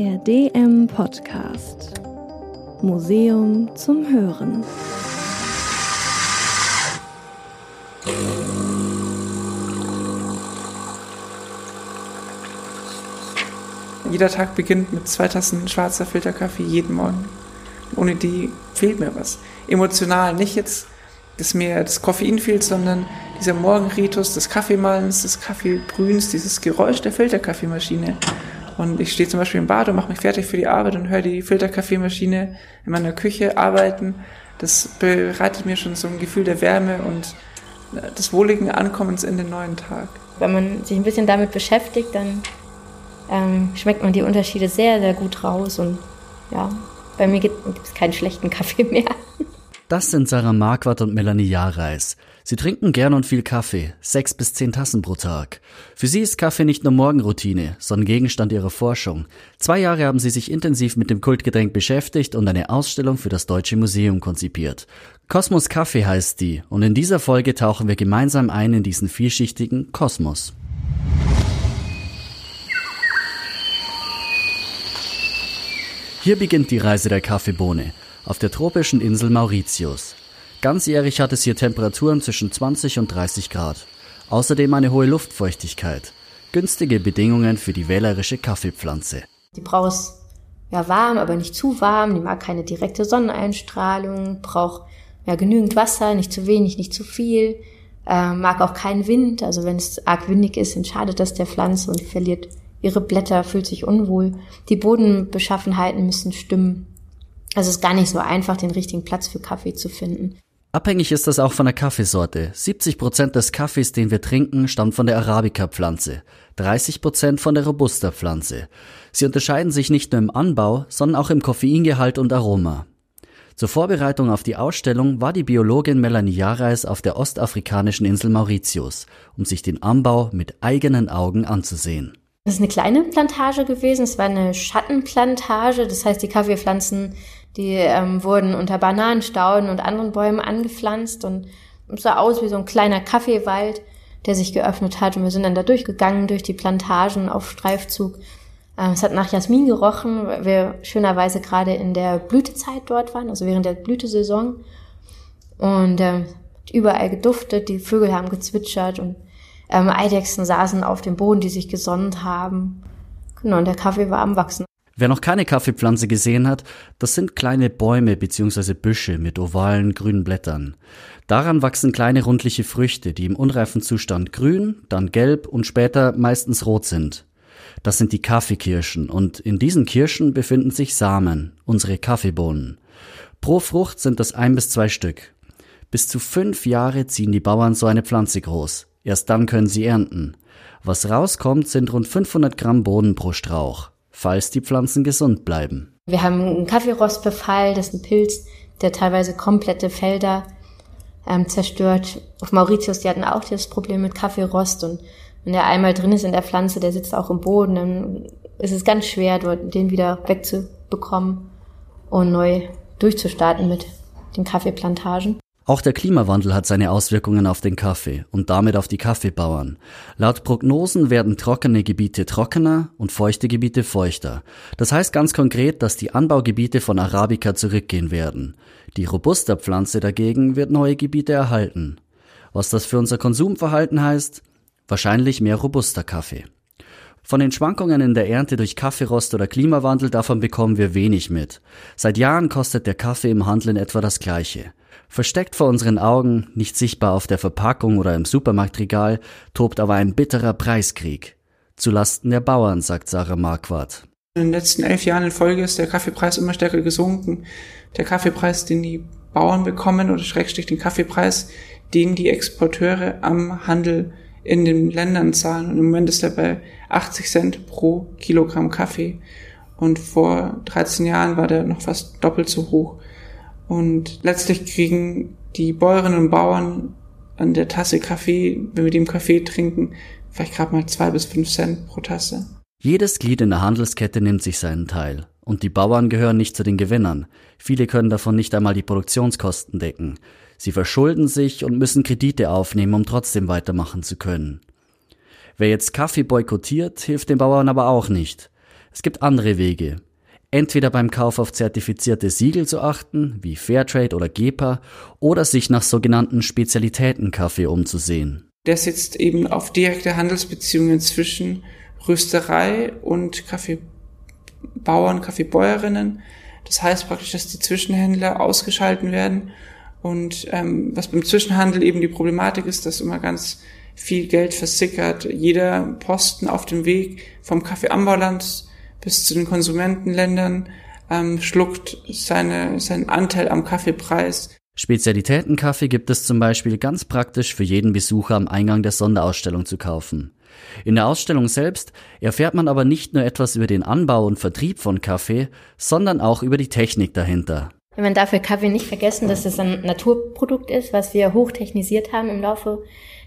Der DM Podcast. Museum zum Hören. Jeder Tag beginnt mit zwei Tassen schwarzer Filterkaffee jeden Morgen. Ohne die fehlt mir was. Emotional, nicht jetzt, dass mir das Koffein fehlt, sondern dieser Morgenritus des Kaffeemalens, des Kaffeebrühens, dieses Geräusch der Filterkaffeemaschine. Und ich stehe zum Beispiel im Bad und mache mich fertig für die Arbeit und höre die Filterkaffeemaschine in meiner Küche arbeiten. Das bereitet mir schon so ein Gefühl der Wärme und des wohligen Ankommens in den neuen Tag. Wenn man sich ein bisschen damit beschäftigt, dann ähm, schmeckt man die Unterschiede sehr, sehr gut raus. Und ja, bei mir gibt es keinen schlechten Kaffee mehr. Das sind Sarah Marquardt und Melanie Jahrreis. Sie trinken gern und viel Kaffee, sechs bis zehn Tassen pro Tag. Für sie ist Kaffee nicht nur Morgenroutine, sondern Gegenstand ihrer Forschung. Zwei Jahre haben sie sich intensiv mit dem Kultgetränk beschäftigt und eine Ausstellung für das Deutsche Museum konzipiert. Kosmos Kaffee heißt die, und in dieser Folge tauchen wir gemeinsam ein in diesen vielschichtigen Kosmos. Hier beginnt die Reise der Kaffeebohne auf der tropischen Insel Mauritius. Ganzjährig hat es hier Temperaturen zwischen 20 und 30 Grad. Außerdem eine hohe Luftfeuchtigkeit. Günstige Bedingungen für die wählerische Kaffeepflanze. Die braucht es ja warm, aber nicht zu warm. Die mag keine direkte Sonneneinstrahlung, braucht ja genügend Wasser, nicht zu wenig, nicht zu viel. Äh, mag auch keinen Wind. Also wenn es arg windig ist, dann schadet das der Pflanze und die verliert ihre Blätter, fühlt sich unwohl. Die Bodenbeschaffenheiten müssen stimmen. Also es ist gar nicht so einfach, den richtigen Platz für Kaffee zu finden. Abhängig ist das auch von der Kaffeesorte. 70 Prozent des Kaffees, den wir trinken, stammt von der Arabica-Pflanze, 30 Prozent von der Robusta-Pflanze. Sie unterscheiden sich nicht nur im Anbau, sondern auch im Koffeingehalt und Aroma. Zur Vorbereitung auf die Ausstellung war die Biologin Melanie Jareis auf der ostafrikanischen Insel Mauritius, um sich den Anbau mit eigenen Augen anzusehen. Das ist eine kleine Plantage gewesen. Es war eine Schattenplantage. Das heißt, die Kaffeepflanzen, die ähm, wurden unter Bananenstauden und anderen Bäumen angepflanzt und es sah aus wie so ein kleiner Kaffeewald, der sich geöffnet hat. Und wir sind dann da durchgegangen durch die Plantagen auf Streifzug. Ähm, es hat nach Jasmin gerochen, weil wir schönerweise gerade in der Blütezeit dort waren, also während der Blütesaison. Und äh, überall geduftet, die Vögel haben gezwitschert und ähm, Eidechsen saßen auf dem Boden, die sich gesonnt haben. Genau, und der Kaffee war am Wachsen. Wer noch keine Kaffeepflanze gesehen hat, das sind kleine Bäume bzw. Büsche mit ovalen grünen Blättern. Daran wachsen kleine rundliche Früchte, die im unreifen Zustand grün, dann gelb und später meistens rot sind. Das sind die Kaffeekirschen und in diesen Kirschen befinden sich Samen, unsere Kaffeebohnen. Pro Frucht sind das ein bis zwei Stück. Bis zu fünf Jahre ziehen die Bauern so eine Pflanze groß. Erst dann können sie ernten. Was rauskommt, sind rund 500 Gramm Boden pro Strauch, falls die Pflanzen gesund bleiben. Wir haben einen Kaffeerostbefall, das ist ein Pilz, der teilweise komplette Felder ähm, zerstört. Auf Mauritius, die hatten auch das Problem mit Kaffeerost und wenn der einmal drin ist in der Pflanze, der sitzt auch im Boden, dann ist es ganz schwer, dort den wieder wegzubekommen und neu durchzustarten mit den Kaffeeplantagen. Auch der Klimawandel hat seine Auswirkungen auf den Kaffee und damit auf die Kaffeebauern. Laut Prognosen werden trockene Gebiete trockener und feuchte Gebiete feuchter. Das heißt ganz konkret, dass die Anbaugebiete von Arabica zurückgehen werden. Die Robusta-Pflanze dagegen wird neue Gebiete erhalten. Was das für unser Konsumverhalten heißt? Wahrscheinlich mehr Robusta-Kaffee. Von den Schwankungen in der Ernte durch Kaffeerost oder Klimawandel davon bekommen wir wenig mit. Seit Jahren kostet der Kaffee im Handel in etwa das gleiche. Versteckt vor unseren Augen, nicht sichtbar auf der Verpackung oder im Supermarktregal, tobt aber ein bitterer Preiskrieg. Zulasten der Bauern, sagt Sarah Marquardt. In den letzten elf Jahren in Folge ist der Kaffeepreis immer stärker gesunken. Der Kaffeepreis, den die Bauern bekommen, oder Schrägstrich den Kaffeepreis, den die Exporteure am Handel in den Ländern zahlen. Und im Moment ist er bei 80 Cent pro Kilogramm Kaffee. Und vor 13 Jahren war der noch fast doppelt so hoch. Und letztlich kriegen die Bäuerinnen und Bauern an der Tasse Kaffee, wenn wir dem Kaffee trinken, vielleicht gerade mal zwei bis fünf Cent pro Tasse. Jedes Glied in der Handelskette nimmt sich seinen Teil. Und die Bauern gehören nicht zu den Gewinnern. Viele können davon nicht einmal die Produktionskosten decken. Sie verschulden sich und müssen Kredite aufnehmen, um trotzdem weitermachen zu können. Wer jetzt Kaffee boykottiert, hilft den Bauern aber auch nicht. Es gibt andere Wege. Entweder beim Kauf auf zertifizierte Siegel zu achten, wie Fairtrade oder GEPA, oder sich nach sogenannten Spezialitätenkaffee umzusehen. Der setzt eben auf direkte Handelsbeziehungen zwischen Rösterei und Kaffeebauern, Kaffeebäuerinnen. Das heißt praktisch, dass die Zwischenhändler ausgeschalten werden. Und ähm, was beim Zwischenhandel eben die Problematik ist, dass immer ganz viel Geld versickert. Jeder Posten auf dem Weg vom Kaffeeanbauland bis zu den Konsumentenländern ähm, schluckt seine, seinen Anteil am Kaffeepreis. Spezialitätenkaffee gibt es zum Beispiel ganz praktisch für jeden Besucher am Eingang der Sonderausstellung zu kaufen. In der Ausstellung selbst erfährt man aber nicht nur etwas über den Anbau und Vertrieb von Kaffee, sondern auch über die Technik dahinter. Man darf für Kaffee nicht vergessen, dass es ein Naturprodukt ist, was wir hochtechnisiert haben im Laufe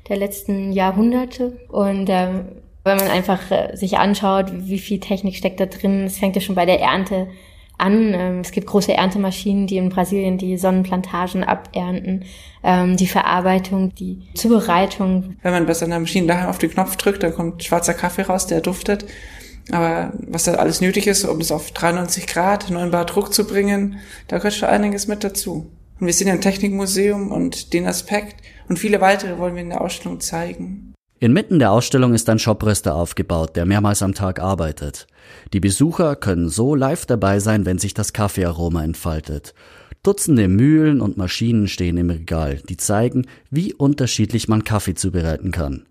der letzten Jahrhunderte. Und ähm, wenn man einfach äh, sich anschaut, wie viel Technik steckt da drin, es fängt ja schon bei der Ernte an. Ähm, es gibt große Erntemaschinen, die in Brasilien die Sonnenplantagen abernten, ähm, die Verarbeitung, die Zubereitung. Wenn man bei seiner Maschine daheim auf den Knopf drückt, dann kommt schwarzer Kaffee raus, der duftet. Aber was da alles nötig ist, um es auf 93 Grad, 9 Bar Druck zu bringen, da gehört schon einiges mit dazu. Und wir sind ja ein Technikmuseum und den Aspekt und viele weitere wollen wir in der Ausstellung zeigen. Inmitten der Ausstellung ist ein Shopröster aufgebaut, der mehrmals am Tag arbeitet. Die Besucher können so live dabei sein, wenn sich das Kaffeearoma entfaltet. Dutzende Mühlen und Maschinen stehen im Regal, die zeigen, wie unterschiedlich man Kaffee zubereiten kann.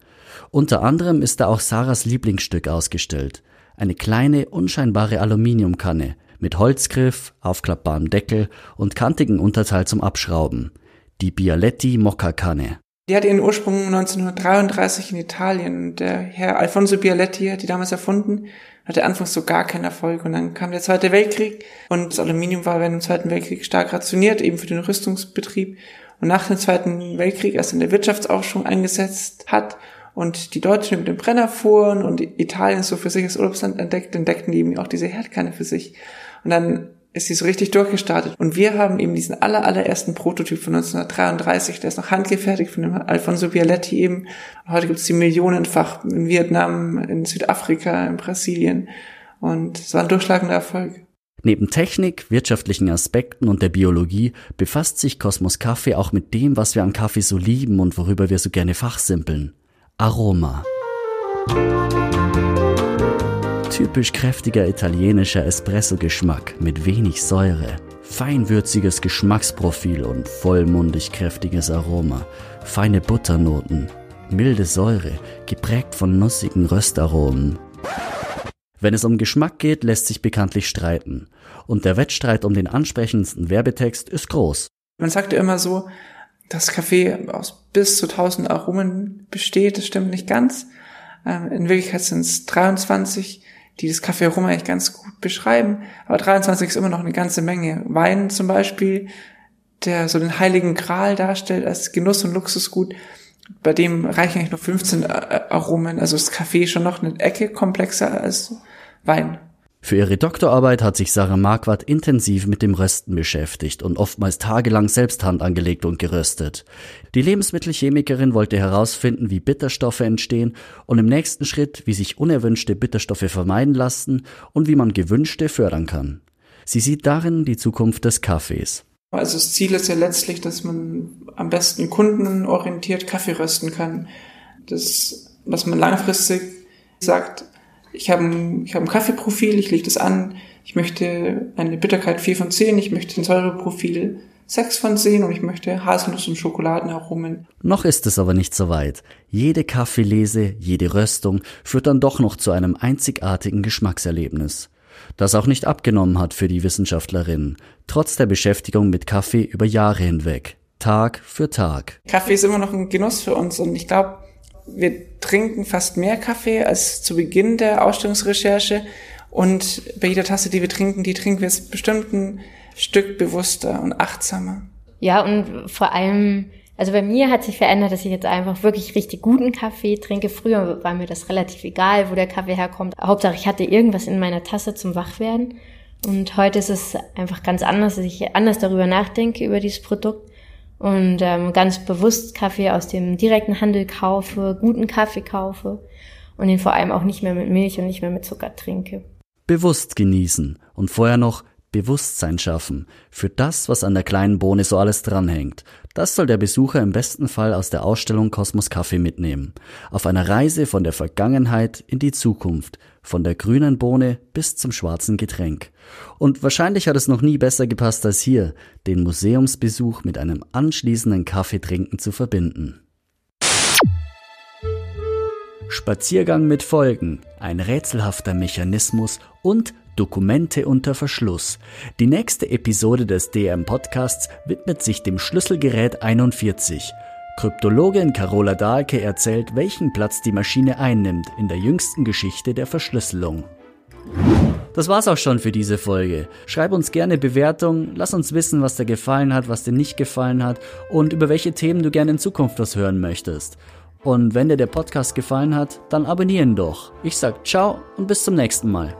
Unter anderem ist da auch Sarahs Lieblingsstück ausgestellt. Eine kleine, unscheinbare Aluminiumkanne mit Holzgriff, aufklappbarem Deckel und kantigen Unterteil zum Abschrauben. Die Bialetti Mokka Kanne. Die hat ihren Ursprung 1933 in Italien. Der Herr Alfonso Bialetti hat die damals erfunden, hatte anfangs so gar keinen Erfolg. Und dann kam der Zweite Weltkrieg und das Aluminium war während dem Zweiten Weltkrieg stark rationiert, eben für den Rüstungsbetrieb. Und nach dem Zweiten Weltkrieg erst in der Wirtschaftsaufschwung eingesetzt hat und die Deutschen mit dem Brenner fuhren und Italien so für sich als Urlaubsland entdeckt, entdeckten die eben auch diese Herdkanne für sich. Und dann ist sie so richtig durchgestartet. Und wir haben eben diesen aller, allerersten Prototyp von 1933, der ist noch handgefertigt von dem Alfonso Bialetti eben. Heute gibt es die millionenfach in Vietnam, in Südafrika, in Brasilien. Und es war ein durchschlagender Erfolg. Neben Technik, wirtschaftlichen Aspekten und der Biologie befasst sich Kosmos Kaffee auch mit dem, was wir am Kaffee so lieben und worüber wir so gerne fachsimpeln. Aroma typisch kräftiger italienischer Espresso-Geschmack mit wenig Säure. Feinwürziges Geschmacksprofil und vollmundig kräftiges Aroma. Feine Butternoten. Milde Säure, geprägt von nussigen Röstaromen. Wenn es um Geschmack geht, lässt sich bekanntlich streiten. Und der Wettstreit um den ansprechendsten Werbetext ist groß. Man sagt ja immer so, dass Kaffee aus bis zu 1000 Aromen besteht. Das stimmt nicht ganz. Ähm, in Wirklichkeit sind es 23 die das Café Aroma eigentlich ganz gut beschreiben. Aber 23 ist immer noch eine ganze Menge. Wein zum Beispiel, der so den heiligen Gral darstellt als Genuss und Luxusgut, bei dem reichen eigentlich nur 15 Aromen. Also das Kaffee schon noch eine Ecke komplexer als Wein. Für ihre Doktorarbeit hat sich Sarah Marquardt intensiv mit dem Rösten beschäftigt und oftmals tagelang selbst Hand angelegt und geröstet. Die Lebensmittelchemikerin wollte herausfinden, wie Bitterstoffe entstehen und im nächsten Schritt, wie sich unerwünschte Bitterstoffe vermeiden lassen und wie man gewünschte fördern kann. Sie sieht darin die Zukunft des Kaffees. Also das Ziel ist ja letztlich, dass man am besten kundenorientiert Kaffee rösten kann. Das, was man langfristig sagt, ich habe ein, ich hab ein Kaffeeprofil, ich lege das an, ich möchte eine Bitterkeit 4 von 10, ich möchte ein Säureprofil 6 von 10 und ich möchte Haselnuss- und Schokoladenaromen. Noch ist es aber nicht so weit. Jede Kaffeelese, jede Röstung führt dann doch noch zu einem einzigartigen Geschmackserlebnis. Das auch nicht abgenommen hat für die Wissenschaftlerin, trotz der Beschäftigung mit Kaffee über Jahre hinweg, Tag für Tag. Kaffee ist immer noch ein Genuss für uns und ich glaube, wir trinken fast mehr Kaffee als zu Beginn der Ausstellungsrecherche. Und bei jeder Tasse, die wir trinken, die trinken wir es bestimmt ein Stück bewusster und achtsamer. Ja, und vor allem, also bei mir hat sich verändert, dass ich jetzt einfach wirklich richtig guten Kaffee trinke. Früher war mir das relativ egal, wo der Kaffee herkommt. Hauptsache, ich hatte irgendwas in meiner Tasse zum Wachwerden. Und heute ist es einfach ganz anders, dass ich anders darüber nachdenke, über dieses Produkt und ähm, ganz bewusst Kaffee aus dem direkten Handel kaufe, guten Kaffee kaufe und ihn vor allem auch nicht mehr mit Milch und nicht mehr mit Zucker trinke. bewusst genießen und vorher noch Bewusstsein schaffen für das, was an der kleinen Bohne so alles dranhängt. Das soll der Besucher im besten Fall aus der Ausstellung Kosmos Kaffee mitnehmen. Auf einer Reise von der Vergangenheit in die Zukunft, von der grünen Bohne bis zum schwarzen Getränk. Und wahrscheinlich hat es noch nie besser gepasst als hier, den Museumsbesuch mit einem anschließenden Kaffeetrinken zu verbinden. Spaziergang mit Folgen, ein rätselhafter Mechanismus und Dokumente unter Verschluss. Die nächste Episode des DM Podcasts widmet sich dem Schlüsselgerät 41. Kryptologin Carola Dahlke erzählt, welchen Platz die Maschine einnimmt in der jüngsten Geschichte der Verschlüsselung. Das war's auch schon für diese Folge. Schreib uns gerne Bewertungen, lass uns wissen, was dir gefallen hat, was dir nicht gefallen hat und über welche Themen du gerne in Zukunft was hören möchtest. Und wenn dir der Podcast gefallen hat, dann abonnieren doch. Ich sag ciao und bis zum nächsten Mal.